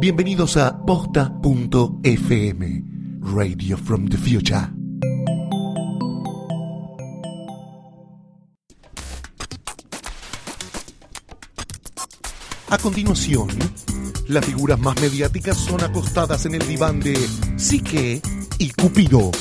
Bienvenidos a posta.fm, Radio from the Future. A continuación, las figuras más mediáticas son acostadas en el diván de Psique y Cupido.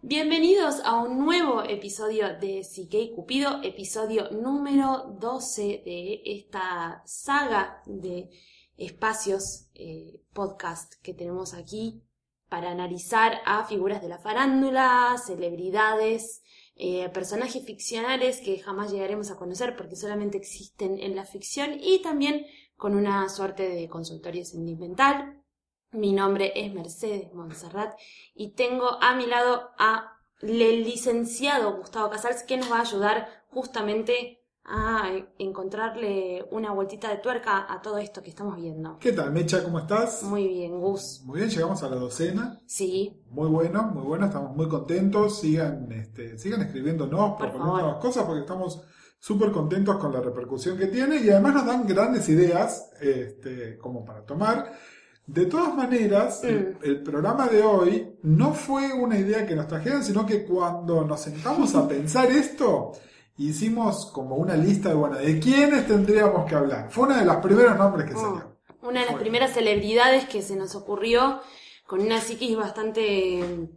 Bienvenidos a un nuevo episodio de Psique Cupido, episodio número 12 de esta saga de espacios eh, podcast que tenemos aquí para analizar a figuras de la farándula, celebridades, eh, personajes ficcionales que jamás llegaremos a conocer porque solamente existen en la ficción y también con una suerte de consultorio sentimental. Mi nombre es Mercedes Montserrat y tengo a mi lado a el licenciado Gustavo Casals que nos va a ayudar justamente a encontrarle una vueltita de tuerca a todo esto que estamos viendo. ¿Qué tal, Mecha? ¿Cómo estás? Muy bien, Gus. Muy bien, llegamos a la docena. Sí, Muy bueno, muy bueno, estamos muy contentos. Sigan, este, sigan escribiéndonos, Por proponiendo cosas porque estamos súper contentos con la repercusión que tiene y además nos dan grandes ideas este, como para tomar. De todas maneras, el, Mm. el programa de hoy no fue una idea que nos trajeron, sino que cuando nos sentamos a pensar esto, hicimos como una lista de, bueno, de quiénes tendríamos que hablar. Fue uno de los primeros nombres que Oh. salió. una de las primeras celebridades que se nos ocurrió con una psiquis bastante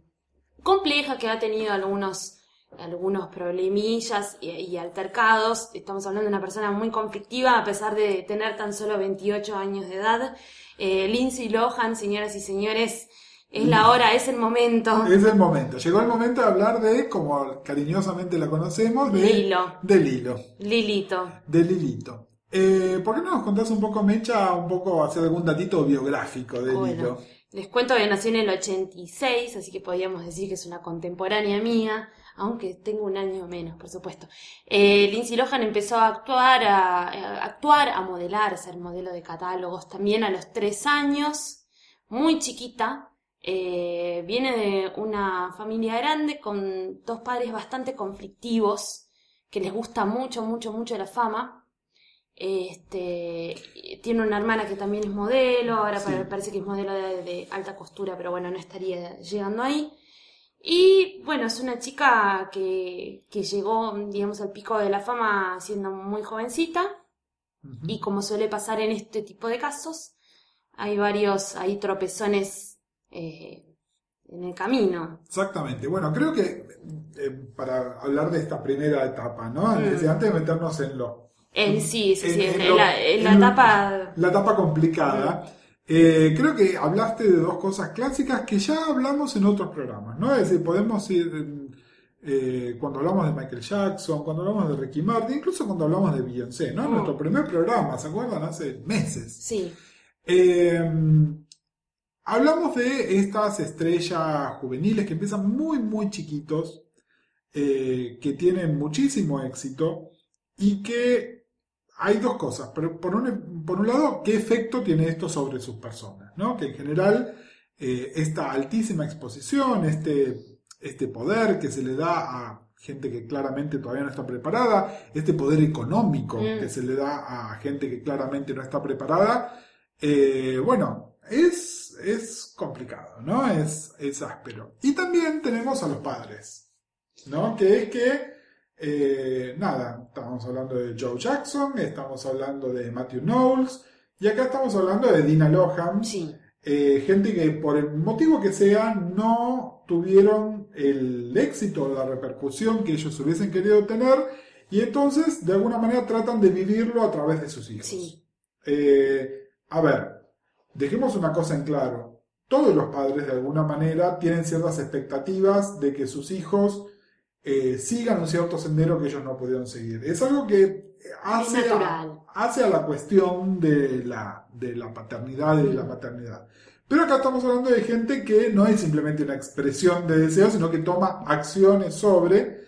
compleja que ha tenido algunos algunos problemillas y, y altercados. Estamos hablando de una persona muy conflictiva a pesar de tener tan solo 28 años de edad. Eh, Lindsay Lohan, señoras y señores, es la hora, es el momento. Es el momento. Llegó el momento de hablar de, como cariñosamente la conocemos, de Lilo. De Lilo. Lilito. De Lilito. Eh, ¿Por qué no nos contás un poco, Mecha, un poco hacer algún datito biográfico de Bueno, Lilo? les cuento que nació en el 86, así que podríamos decir que es una contemporánea mía, aunque tengo un año menos, por supuesto. Eh, Lindsay Lohan empezó a actuar, a, a actuar, a modelar, a ser modelo de catálogos también a los tres años, muy chiquita. Eh, viene de una familia grande con dos padres bastante conflictivos, que les gusta mucho, mucho, mucho la fama. Este, tiene una hermana que también es modelo, ahora Sí. parece que es modelo de, de alta costura, pero bueno, no estaría llegando ahí. Y bueno, es una chica que, que llegó, digamos, al pico de la fama siendo muy jovencita. Y como suele pasar en este tipo de casos, hay varios, hay tropezones eh, en el camino. Exactamente. Bueno, creo que eh, para hablar de esta primera etapa, ¿no? Mm. Antes de meternos en lo En sí, sí, sí, En- en, en lo- la, etapa... la etapa complicada. Eh, creo que hablaste de dos cosas clásicas que ya hablamos en otros programas, ¿no? Es decir, podemos ir eh, cuando hablamos de Michael Jackson, cuando hablamos de Ricky Martin, incluso cuando hablamos de Beyoncé, ¿no? Mm. Nuestro primer programa, ¿se acuerdan? Hace meses. Sí, Eh, hablamos de estas estrellas juveniles que empiezan muy, muy chiquitos, eh, que tienen muchísimo éxito y que hay dos cosas. Pero por un, por un lado, ¿qué efecto tiene esto sobre sus personas? ¿no? Que en general eh, esta altísima exposición, este, este poder que se le da a gente que claramente todavía no está preparada, este poder económico Mm. que se le da a gente que claramente no está preparada, eh, bueno, es, es complicado, ¿no? Es, es áspero. Y también tenemos a los padres, ¿no? Que es que, eh, nada, estamos hablando de Joe Jackson, estamos hablando de Matthew Knowles, y acá estamos hablando de Dina Lohan, sí. eh, gente que por el motivo que sea no tuvieron el éxito o la repercusión que ellos hubiesen querido tener y entonces de alguna manera tratan de vivirlo a través de sus hijos. Sí. Eh, a ver, dejemos una cosa en claro. Todos los padres, de alguna manera, tienen ciertas expectativas de que sus hijos eh, sigan un cierto sendero que ellos no pudieron seguir. Es algo que hace, a, natural. hace a la cuestión de la, de la paternidad y de la maternidad. Pero acá estamos hablando de gente que no es simplemente una expresión de deseo, sino que toma acciones sobre,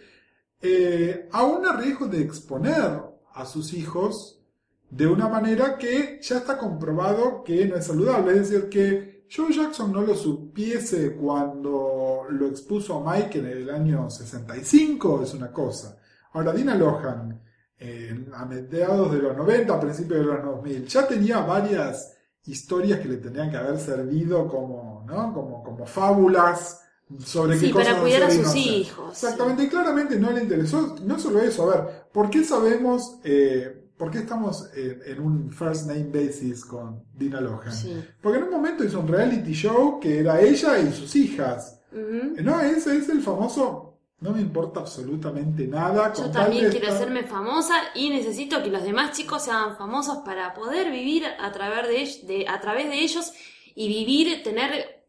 eh, aún a riesgo de exponer a sus hijos de una manera que ya está comprobado que no es saludable. Es decir, que Joe Jackson no lo supiese cuando lo expuso a Mike en el año 65 es una cosa. Ahora, Dina Lohan, eh, a mediados de los 90, a principios de los 2000, ya tenía varias historias que le tendrían que haber servido como, ¿no? como, como fábulas sobre Sí, qué para cosas cuidar a sus hijos. Exactamente, y claramente no le interesó, no solo eso, a ver, ¿por qué sabemos, eh, por qué estamos en, en un first name basis con Dina Lohan? Sí. Porque en un momento hizo un reality show que era ella y sus hijas. No, ese es el famoso, no me importa absolutamente nada. Yo también quiero estar- hacerme famosa y necesito que los demás chicos sean famosos para poder vivir a través de, a través de ellos y vivir, tener,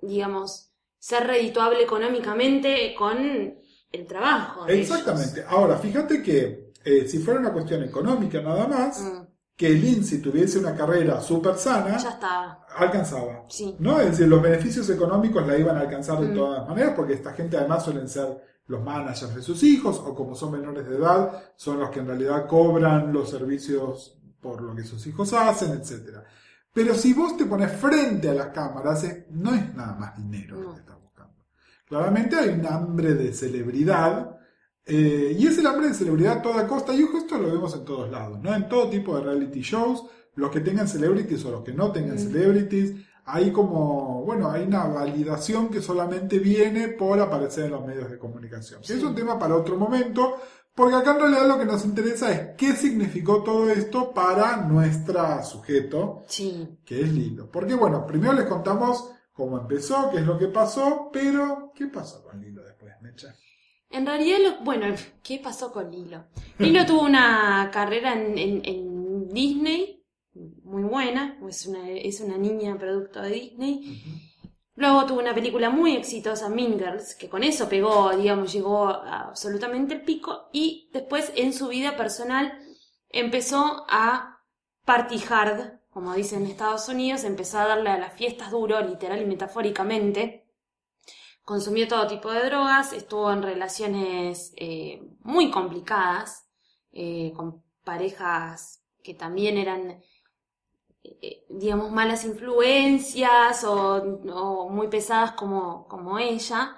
digamos, ser redituable económicamente con el trabajo. ellos. Exactamente. Ahora, fíjate que eh, si fuera una cuestión económica nada más, Mm, que Lindsay tuviese una carrera súper sana, ya está. alcanzaba. Sí. ¿no? Es decir, los beneficios económicos la iban a alcanzar de Mm. todas maneras, porque esta gente además suelen ser los managers de sus hijos, o como son menores de edad, son los que en realidad cobran los servicios por lo que sus hijos hacen, etc. Pero si vos te pones frente a las cámaras, es- no es nada más dinero lo que estás buscando. Claramente hay un hambre de celebridad, eh, y es el hambre de celebridad a toda costa, y ojo, esto lo vemos en todos lados, ¿no? En todo tipo de reality shows, los que tengan celebrities o los que no tengan celebrities, hay como, bueno, hay una validación que solamente viene por aparecer en los medios de comunicación. Sí. Es un tema para otro momento, porque acá en realidad lo que nos interesa es qué significó todo esto para nuestra sujeto, Sí. que es Lilo. Porque bueno, primero les contamos cómo empezó, qué es lo que pasó, pero ¿qué pasó con Lilo después, Mecha? En realidad, lo- bueno, ¿qué pasó con Lilo? Lilo tuvo una carrera en, en- en Disney muy buena, es una, es una niña producto de Disney. Luego tuvo una película muy exitosa, Mean Girls, que con eso pegó, digamos, llegó a absolutamente el pico. Y después en su vida personal empezó a party hard, como dicen en Estados Unidos, empezó a darle a las fiestas duro, literal y metafóricamente. Consumió todo tipo de drogas, estuvo en relaciones eh, muy complicadas, eh, con parejas que también eran eh, digamos, malas influencias o, o muy pesadas como, como ella,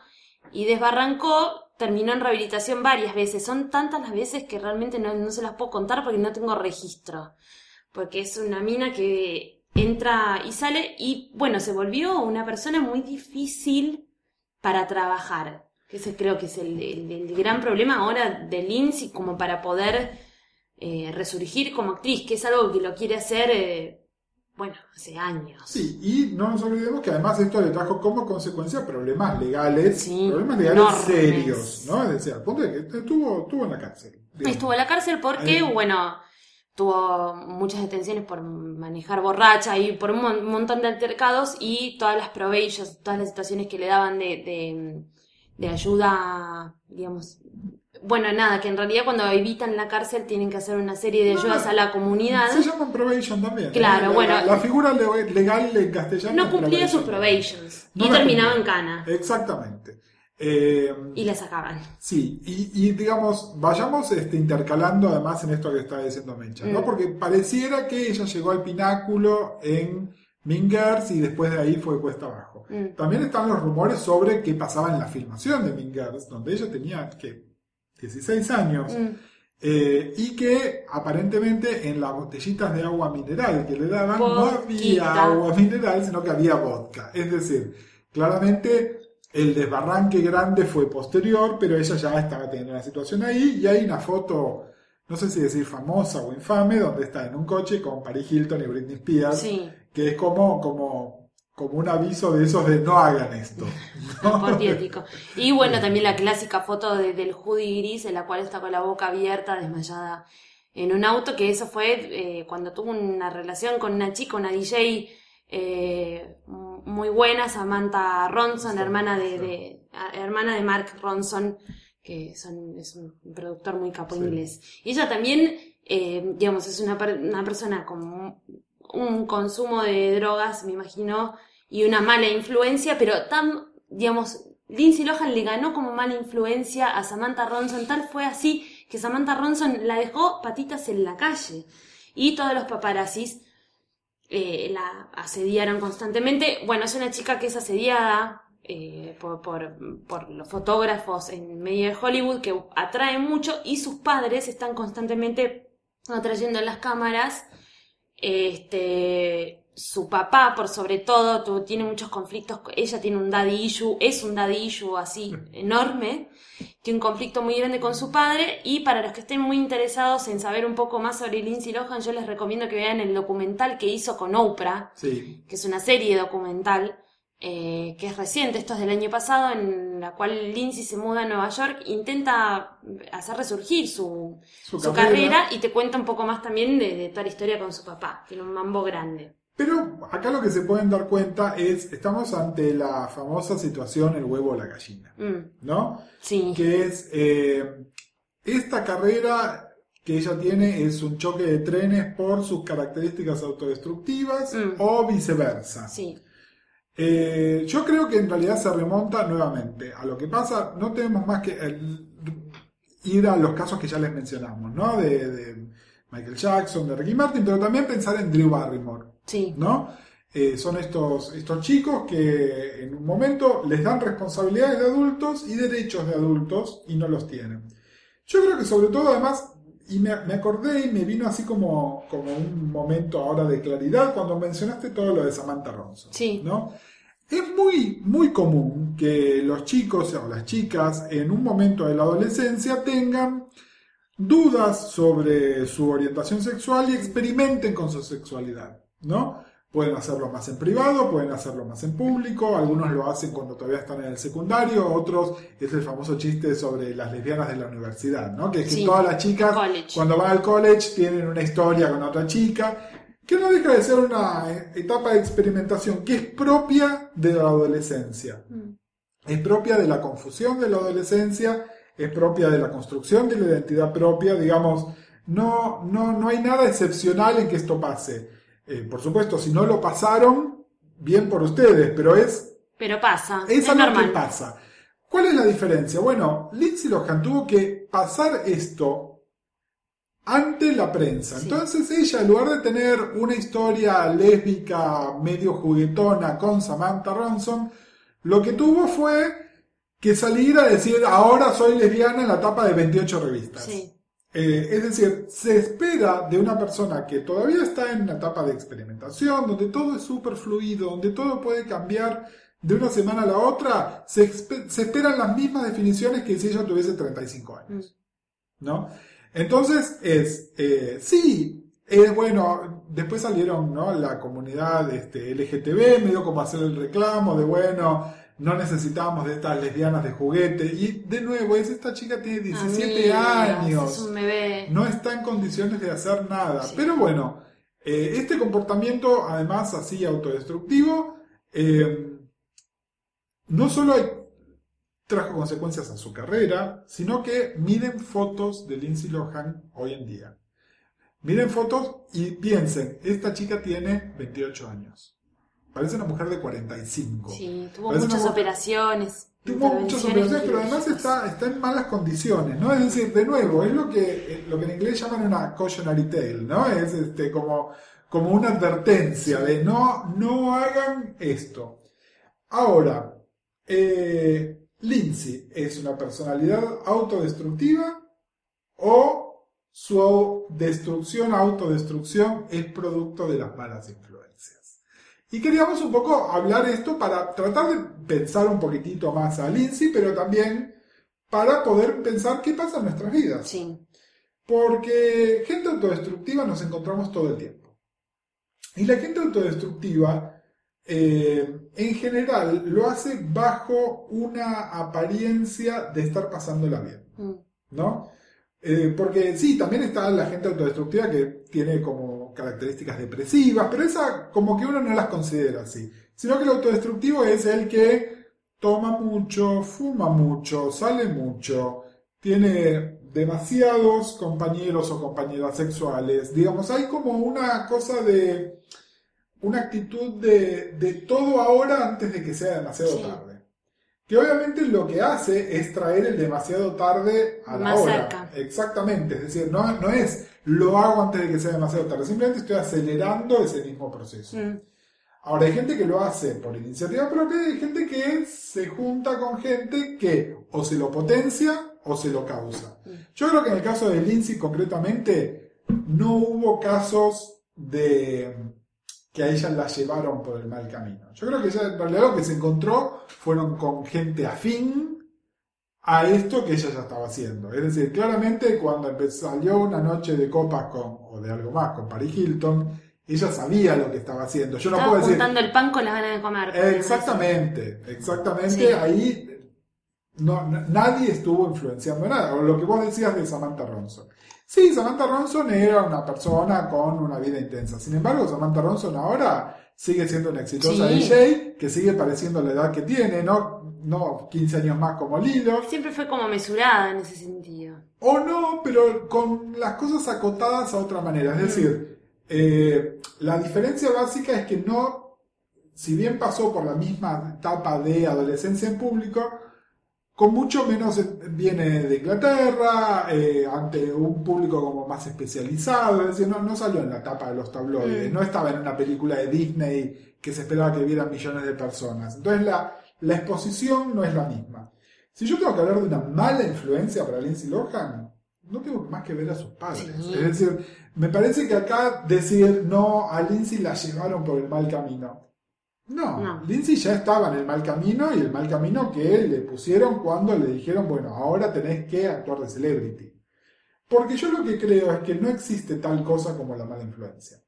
y desbarrancó, terminó en rehabilitación varias veces. Son tantas las veces que realmente no, no se las puedo contar porque no tengo registro, porque es una mina que entra y sale y bueno, se volvió una persona muy difícil para trabajar. Que ese creo que es el, el- el gran problema ahora de Lindsay como para poder eh, resurgir como actriz, que es algo que lo quiere hacer, eh, bueno, hace años. Sí, y no nos olvidemos que además esto le trajo como consecuencia problemas legales, Sí, problemas legales enormes. serios, ¿no? Es decir, al punto de que estuvo, estuvo en la cárcel. digamos. Estuvo en la cárcel porque, Ahí. bueno, tuvo muchas detenciones por manejar borracha y por un mon- montón de altercados y todas las probations, todas las situaciones que le daban de, de, de ayuda, digamos. Bueno, nada, que en realidad cuando evitan la cárcel tienen que hacer una serie de ayudas no. a la comunidad. Se llama probation también. Claro, La- bueno. La, la figura le- legal en castellano. No cumplía sus probation. probations No y terminaba en cana Exactamente. Eh, y la sacaban. Sí, y, y, digamos, vayamos este, intercalando además en esto que está diciendo Mecha, ¿no? Mm. Porque pareciera que ella llegó al pináculo en Mingers y después de ahí fue cuesta abajo. Mm. También están los rumores sobre qué pasaba en la filmación de Mingers, donde ella tenía, que 16 años, Mm. eh, y que aparentemente en las botellitas de agua mineral que le daban no había agua mineral, sino que había vodka. Es decir, claramente el desbarranque grande fue posterior, pero ella ya estaba teniendo una situación ahí y hay una foto, no sé si decir famosa o infame, donde está en un coche con Paris Hilton y Britney Spears, Sí, que es como, como, como un aviso de esos de no hagan esto. Y bueno, también la clásica foto de- del hoodie gris en la cual está con la boca abierta, desmayada en un auto, que eso fue eh, cuando tuvo una relación con una chica, una DJ eh, muy buena, Samantha Ronson, hermana de, hermana de Mark Ronson, que son, es un productor muy capo Sí. inglés. Y ella también, eh, digamos, es una, una persona con un- un consumo de drogas, me imagino, y una mala influencia, pero tan, digamos, Lindsay Lohan le ganó como mala influencia a Samantha Ronson, tal fue así que Samantha Ronson la dejó patitas en la calle. Y todos los paparazzis eh, la asediaron constantemente. Bueno, es una chica que es asediada eh, por, por- por los fotógrafos en medio de Hollywood, que atrae mucho, y sus padres están constantemente atrayendo las cámaras. Este, su papá, por sobre todo, tiene muchos conflictos. Ella tiene un daddy issue, es un daddy issue así enorme. Tiene un conflicto muy grande con su padre. Y para los que estén muy interesados en saber un poco más sobre Lindsay Lohan, yo les recomiendo que vean el documental que hizo con Oprah, Sí, que es una serie documental eh, que es reciente, esto es del año pasado, en la cual Lindsay se muda a Nueva York, intenta hacer resurgir su, su, su carrera. carrera y te cuenta un poco más también de, de toda la historia con su papá. Tiene un mambo grande. Pero acá lo que se pueden dar cuenta es, estamos ante la famosa situación el huevo o la gallina, Mm, ¿no? sí. Que es, eh, esta carrera que ella tiene es un choque de trenes por sus características autodestructivas Mm. o viceversa. Sí. Eh, yo creo que en realidad se remonta nuevamente a lo que pasa, no tenemos más que el- ir a los casos que ya les mencionamos, ¿no? De, de Michael Jackson, de Ricky Martin, pero también pensar en Drew Barrymore, Sí. ¿no? Eh, son estos, estos chicos que en un momento les dan responsabilidades de adultos y derechos de adultos y no los tienen. Yo creo que sobre todo además, y me, me acordé y me vino así como, como un momento ahora de claridad cuando mencionaste todo lo de Samantha Ronson. Sí. ¿no? Es muy, muy común que los chicos o las chicas en un momento de la adolescencia tengan dudas sobre su orientación sexual y experimenten con su sexualidad, ¿no? Pueden hacerlo más en privado, pueden hacerlo más en público, algunos lo hacen cuando todavía están en el secundario, otros es el famoso chiste sobre las lesbianas de la universidad, ¿no? Que es que todas las chicas cuando van al college tienen una historia con otra chica, que no deja de ser una eh, etapa de experimentación que es propia de la adolescencia. Mm. Es propia de la confusión de la adolescencia, es propia de la construcción de la identidad propia, digamos, no, no, no hay nada excepcional en que esto pase. Eh, por supuesto, si no lo pasaron, bien por ustedes, pero es Pero pasa. es Es, normal. que pasa. ¿Cuál es la diferencia? Bueno, Lindsay Lohan tuvo que pasar esto ante la prensa. Sí. Entonces ella, en lugar de tener una historia lésbica medio juguetona con Samantha Ronson, lo que tuvo fue que salir a decir, ahora soy lesbiana en la tapa de 28 revistas. Sí. Eh, es decir, se espera de una persona que todavía está en una etapa de experimentación, donde todo es súper fluido, donde todo puede cambiar de una semana a la otra, se, se esperan las mismas definiciones que si ella tuviese 35 años. ¿No? Entonces es, eh, sí, es bueno, después salieron ¿no? la comunidad este, LGTB, medio como hacer el reclamo de bueno, no necesitábamos de estas lesbianas de juguete. Y de nuevo, es esta chica tiene 17 Amigas, años Es un bebé. no está en condiciones de hacer nada. Sí. Pero bueno, eh, este comportamiento, además así autodestructivo, eh, no solo hay- trajo consecuencias a su carrera, sino que miren fotos de Lindsay Lohan hoy en día. Miren fotos y piensen, esta chica tiene 28 años. Parece una mujer de 45. Sí, tuvo Parece muchas operaciones. Tuvo muchas operaciones, pero además está, está en malas condiciones, ¿no? Es decir, de nuevo, es lo que, eh, lo que en inglés llaman una cautionary tale, ¿no? Es este, como, como una advertencia de no, no hagan esto. Ahora, eh, Lindsay es una personalidad autodestructiva o su destrucción, autodestrucción es producto de las malas influencias. Y queríamos un poco hablar esto para tratar de pensar un poquitito más a Lindsay, pero también para poder pensar qué pasa en nuestras vidas. Sí. Porque gente autodestructiva nos encontramos todo el tiempo. Y la gente autodestructiva, eh, en general, lo hace bajo una apariencia de estar pasándola bien. Mm. ¿no? Eh, porque sí, también está la gente autodestructiva que tiene como características depresivas, pero esa como que uno no las considera así. Sino que el autodestructivo es el que toma mucho, fuma mucho, sale mucho, tiene demasiados compañeros o compañeras sexuales. Digamos, hay como una cosa de una actitud de, de todo ahora antes de que sea demasiado Sí. tarde. Que obviamente lo que hace es traer el demasiado tarde a la Más hora. cerca. Exactamente, es decir, no, no es lo hago antes de que sea demasiado tarde, simplemente estoy acelerando ese mismo proceso. Mm, Ahora, hay gente que lo hace por iniciativa propia y hay gente que se junta con gente que o se lo potencia o se lo causa. Yo creo que en el caso de Lindsay concretamente no hubo casos de que a ella la llevaron por el mal camino. Yo creo que ella en realidad lo que se encontró fueron con gente afín a esto que ella ya estaba haciendo. Es decir, claramente cuando salió una noche de copas con, o de algo más con Paris Hilton, ella sabía lo que estaba haciendo. Yo no Estaba puedo decir, el pan con las ganas de comer. Exactamente, exactamente. Sí. Ahí no, nadie estuvo influenciando nada. O lo que vos decías de Samantha Ronson. Sí, Samantha Ronson era una persona con una vida intensa. Sin embargo, Samantha Ronson ahora sigue siendo una exitosa Sí. DJ que sigue pareciendo la edad que tiene, ¿no? No 15 años más como Lilo. Siempre fue como mesurada en ese sentido. O no, pero con las cosas acotadas a otra manera. Es decir, eh, la diferencia básica es que no, si bien pasó por la misma etapa de adolescencia en público, con mucho menos eh, viene de Inglaterra, eh, ante un público como más especializado, es decir, no, no salió en la etapa de los tabloides, Mm. no estaba en una película de Disney que se esperaba que vieran millones de personas. Entonces la, la exposición no es la misma. Si yo tengo que hablar de una mala influencia para Lindsay Lohan, no tengo más que ver a sus padres. Sí. Es decir, me parece que acá decir no, a Lindsay la llevaron por el mal camino. No, No. Lindsay ya estaba en el mal camino y el mal camino que le pusieron cuando le dijeron, bueno, ahora tenés que actuar de celebrity. Porque yo lo que creo es que no existe tal cosa como la mala influencia.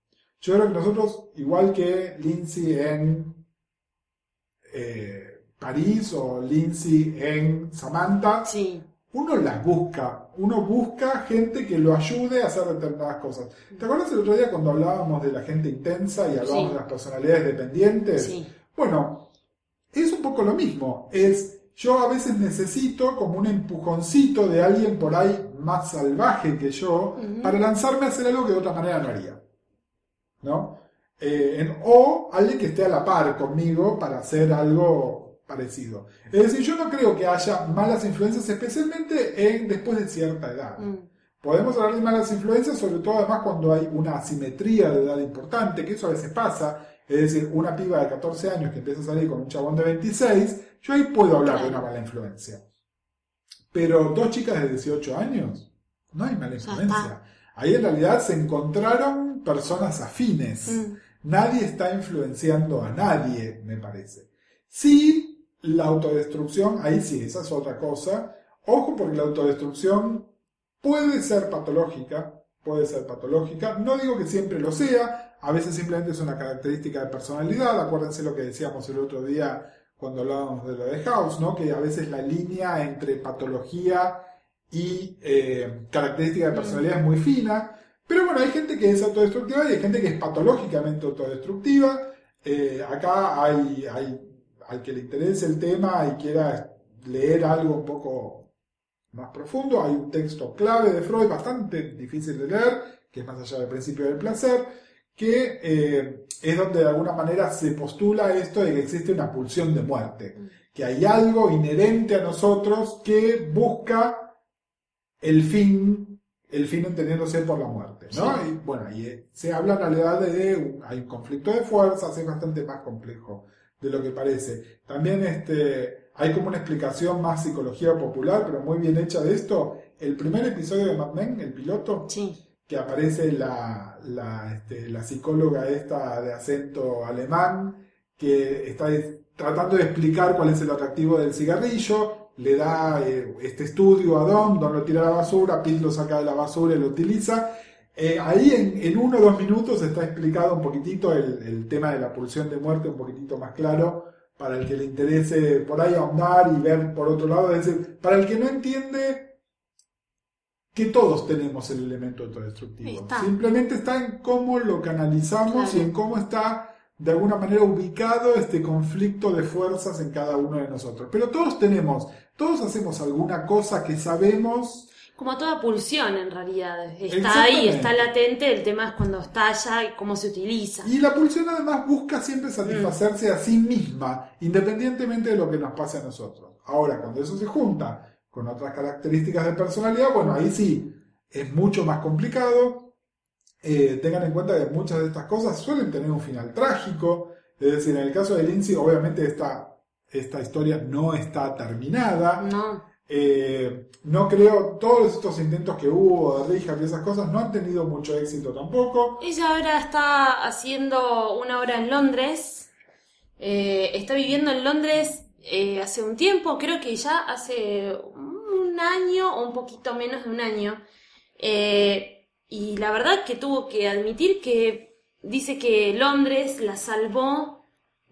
Yo creo que nosotros, igual que Lindsay en eh, París o Lindsay en Samantha, Sí. uno las busca, uno busca gente que lo ayude a hacer determinadas cosas. ¿Te acuerdas el otro día cuando hablábamos de la gente intensa y hablábamos Sí. de las personalidades dependientes? Sí. Bueno, es un poco lo mismo. Es yo a veces necesito como un empujoncito de alguien por ahí más salvaje que yo para lanzarme a hacer algo que de otra manera no haría. ¿No? Eh, en- o alguien que esté a la par conmigo para hacer algo parecido. Es decir, yo no creo que haya malas influencias, especialmente en, después de cierta edad. Mm, Podemos hablar de malas influencias, sobre todo además cuando hay una asimetría de edad importante, que eso a veces pasa. Es decir, una piba de 14 años que empieza a salir con un chabón de 26, yo ahí puedo hablar de una mala influencia. Pero dos chicas de 18 años, no hay mala influencia. Ahí en realidad se encontraron personas afines. mm. Nadie está influenciando a nadie, me parece. Sí, la autodestrucción, ahí sí, esa es otra cosa. Ojo porque la autodestrucción puede ser patológica, puede ser patológica. No digo que siempre lo sea, a veces simplemente es una característica de personalidad. Acuérdense lo que decíamos el otro día cuando hablábamos de lo de House, ¿no? Que a veces la línea entre patología y eh, característica de personalidad es muy fina. Pero bueno, hay gente que es autodestructiva y hay gente que es patológicamente autodestructiva. Eh, acá hay, hay, al que le interese el tema y quiera leer algo un poco más profundo, hay un texto clave de Freud, bastante difícil de leer, que es más allá del principio del placer, que eh, es donde de alguna manera se postula esto de que existe una pulsión de muerte, que hay algo inherente a nosotros que busca el fin, el fin entendiéndose por la muerte, ¿no? Sí. Y bueno, y eh, se habla en realidad de hay un conflicto de fuerzas, es bastante más complejo de lo que parece. También este, hay como una explicación más psicología popular, pero muy bien hecha de esto. El primer episodio de Mad Men, el piloto, Sí. que aparece la, la, este, la psicóloga esta de acento alemán, que está es- tratando de explicar cuál es el atractivo del cigarrillo, le da eh, este estudio a Don, Don lo tira a la basura, Pete lo saca de la basura y lo utiliza. Eh, ahí en, en uno o dos minutos está explicado un poquitito el, el tema de la pulsión de muerte, un poquitito más claro, para el que le interese por ahí ahondar y ver por otro lado. Es decir, para el que no entiende que todos tenemos el elemento autodestructivo. Está. Simplemente está en cómo lo canalizamos Claro. y en cómo está de alguna manera ubicado este conflicto de fuerzas en cada uno de nosotros. Pero todos tenemos, todos hacemos alguna cosa que sabemos Como toda pulsión en realidad. Está ahí, está latente, el tema es cuando estalla y cómo se utiliza. Y la pulsión además busca siempre satisfacerse a sí misma, independientemente de lo que nos pase a nosotros. Ahora, cuando eso se junta con otras características de personalidad, bueno, ahí sí es mucho más complicado. Eh, tengan en cuenta que muchas de estas cosas suelen tener un final trágico. Es decir, en el caso de Lindsay, obviamente esta, esta historia no está terminada. No. Eh, no creo, todos estos intentos que hubo de Rehab y esas cosas no han tenido mucho éxito tampoco. Ella ahora está haciendo una obra en Londres. Eh, está viviendo en Londres eh, hace un tiempo, creo que ya hace un año o un poquito menos de un año. Y la verdad que tuvo que admitir que dice que Londres la salvó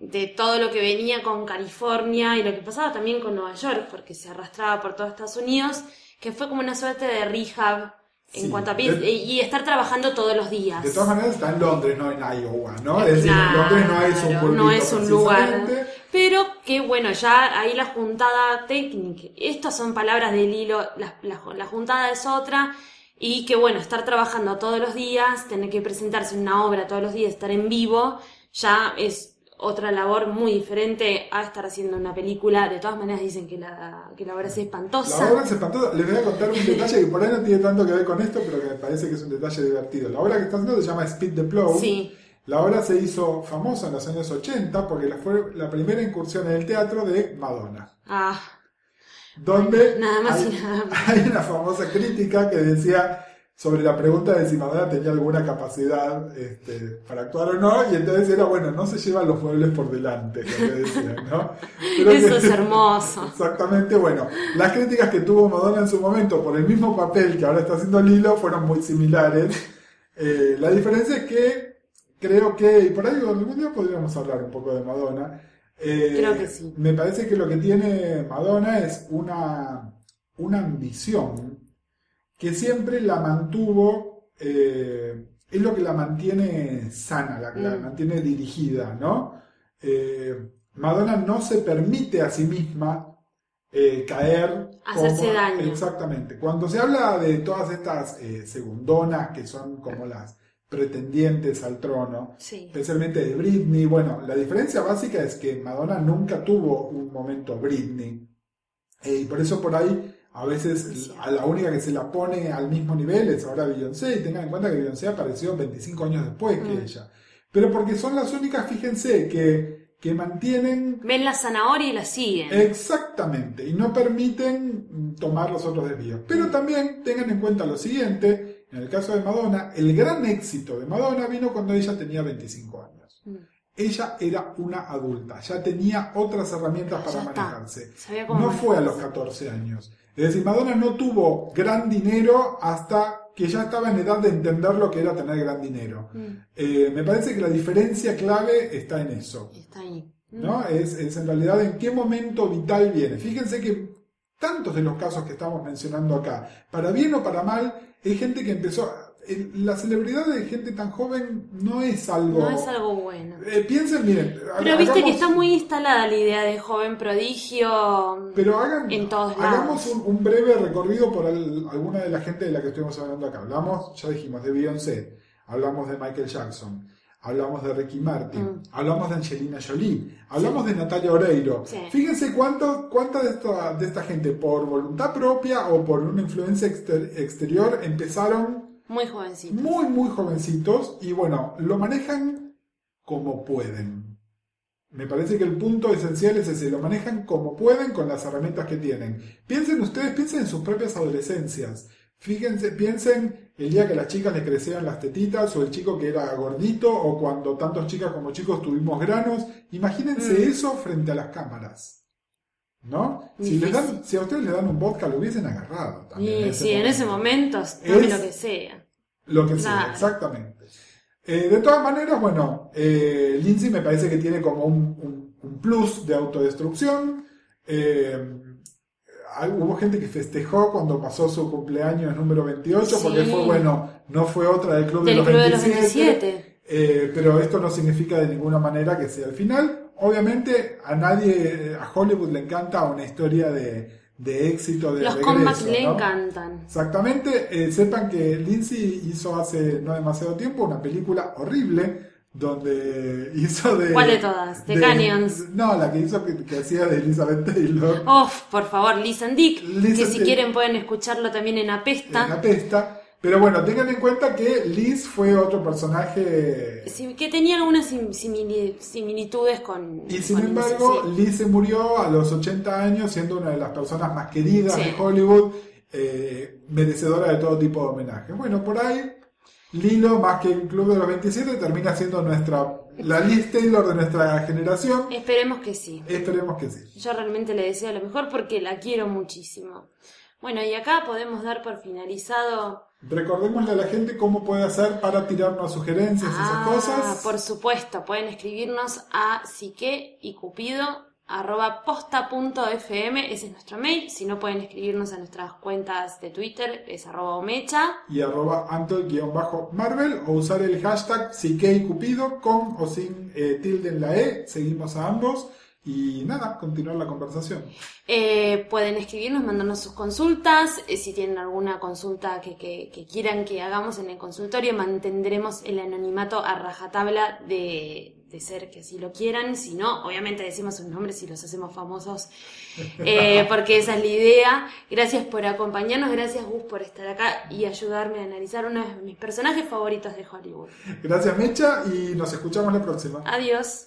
de todo lo que venía con California y lo que pasaba también con Nueva York, porque se arrastraba por todo Estados Unidos, que fue como una suerte de rehab en Sí. cuanto a De- y estar trabajando todos los días. De todas maneras está en Londres, no en Iowa, ¿no? Es decir, Londres no es un pueblito no es un lugar. Pero que bueno, ya ahí la juntada técnica, estas son palabras del hilo, la, la- la juntada es otra, y que bueno, estar trabajando todos los días, tener que presentarse en una obra todos los días, estar en vivo, ya es otra labor muy diferente a estar haciendo una película. De todas maneras dicen que la, que la obra es espantosa. La obra es espantosa. Les voy a contar un detalle que por ahí no tiene tanto que ver con esto, pero que me parece que es un detalle divertido. La obra que está haciendo se llama Speed the Plow. Sí. La obra se hizo famosa en los años 80 porque la- fue la primera incursión en el teatro de Madonna. Ah, Donde Nada más hay, y nada menos. hay una famosa crítica que decía sobre la pregunta de si Madonna tenía alguna capacidad este, para actuar o no, y entonces era, bueno, no se llevan los muebles por delante, lo que decían, ¿no? Pero eso que- es hermoso. Exactamente, bueno, las críticas que tuvo Madonna en su momento por el mismo papel que ahora está haciendo Lilo fueron muy similares. Eh, la diferencia es que creo que, y por ahí algún día podríamos hablar un poco de Madonna. eh, Creo que sí. Me parece que lo que tiene Madonna es una, una ambición que siempre la mantuvo, eh, es lo que la mantiene sana, la, Mm. mantiene dirigida, ¿no? Eh, Madonna no se permite a sí misma eh, caer. Hacerse daño. Exactamente. Cuando se habla de todas estas segundonas que son como las pretendientes al trono, Sí. especialmente de Britney, bueno, la diferencia básica es que Madonna nunca tuvo un momento Britney. Y por eso por ahí a veces a la única que se la pone al mismo nivel es ahora Beyoncé, y tengan en cuenta que Beyoncé apareció 25 años después que Mm. ella. Pero porque son las únicas, fíjense, que, que mantienen Ven la zanahoria y la siguen. exactamente y no permiten mm, tomar los otros desvíos. Pero también tengan en cuenta lo siguiente, en el caso de Madonna, el gran éxito de Madonna vino cuando ella tenía 25 años. Mm. Ella era una adulta, ya tenía otras herramientas para Ya está. manejarse. No fue a los manejarse. 14 años. Es decir, Madonna no tuvo gran dinero hasta que ya estaba en edad de entender lo que era tener gran dinero. Mm, Eh, me parece que la diferencia clave está en eso. Está ahí. Mm. ¿no? Es, es en realidad en qué momento vital viene. Fíjense que tantos de los casos que estamos mencionando acá, para bien o para mal, hay gente que empezó... el- La celebridad de gente tan joven no es algo... No es algo bueno. Eh, piensen, miren... Pero viste que hagamos- está muy instalada la idea de joven prodigio. Pero hagan, en todos hagamos lados. un, un breve recorrido por al- alguna de la gente de la que estuvimos hablando acá. Hablamos, ya dijimos, de Beyoncé, hablamos de Michael Jackson, hablamos de Ricky Martin, Mm. hablamos de Angelina Jolie, hablamos de Natalia Oreiro. Sí. Fíjense cuánto, cuánta de esta, de esta gente, por voluntad propia o por una influencia exter- exterior, empezaron Muy jovencito. muy, muy jovencitos y bueno, lo manejan como pueden. Me parece que el punto esencial es ese, lo manejan como pueden con las herramientas que tienen. Piensen ustedes, piensen en sus propias adolescencias. Fíjense, piensen el día que las chicas les crecían las tetitas o el chico que era gordito o cuando tantos chicas como chicos tuvimos granos. Imagínense Mm. eso frente a las cámaras. ¿No? Si, les dan, si a ustedes les dan un vodka lo hubiesen agarrado también. Y sí, en ese momento, Es- lo que sea. Lo que sea, exactamente. Eh, de todas maneras, bueno, eh, Lindsay me parece que tiene como un, un- un plus de autodestrucción. Eh, hubo gente que festejó cuando pasó su cumpleaños número 28, Sí. porque fue, bueno, no fue otra del Club de los Club de los 27. 27. Eh, pero esto no significa de ninguna manera que sea el final. Obviamente a nadie, a Hollywood le encanta una historia de, de éxito, de Los regreso, comebacks le ¿no? encantan. Exactamente. Eh, sepan que Lindsay hizo hace no demasiado tiempo una película horrible donde hizo de... ¿Cuál de todas? ¿The Canyons? No, la que hizo que, que hacía de Elizabeth Taylor. Uf, por favor, Liz and Dick, Liz que and si Dick. quieren pueden escucharlo también en Apesta. en la pesta. Pero bueno, tengan en cuenta que Liz fue otro personaje Sí, que tenía algunas sim- simili- similitudes con. Y sin con embargo, Liz se murió a los 80 años siendo una de las personas más queridas Sí. de Hollywood, eh, merecedora de todo tipo de homenajes. Bueno, por ahí, Lilo, más que el Club de los 27, termina siendo nuestra la Liz Taylor de nuestra generación. Esperemos que sí. Esperemos que sí. Yo realmente le deseo lo mejor porque la quiero muchísimo. Bueno, y acá podemos dar por finalizado. Recordémosle a la gente cómo puede hacer para tirarnos sugerencias y Ah, esas cosas. por supuesto, pueden escribirnos a psique y cupido arroba posta.fm, ese es nuestro mail. Si no, pueden escribirnos a nuestras cuentas de Twitter, es arroba omecha. y arroba anto-marvel o usar el hashtag Cupido con o sin eh, tilde en la E. Seguimos a ambos y nada, continuar la conversación. Eh, pueden escribirnos, mandarnos sus consultas. eh, si tienen alguna consulta que, que- que quieran que hagamos en el consultorio, mantendremos el anonimato a rajatabla de, de ser que así lo quieran. Si no, obviamente decimos sus nombres y los hacemos famosos, eh, porque esa es la idea. Gracias por acompañarnos, gracias Gus por estar acá y ayudarme a analizar uno de mis personajes favoritos de Hollywood. Gracias Mecha y nos escuchamos la próxima. Adiós.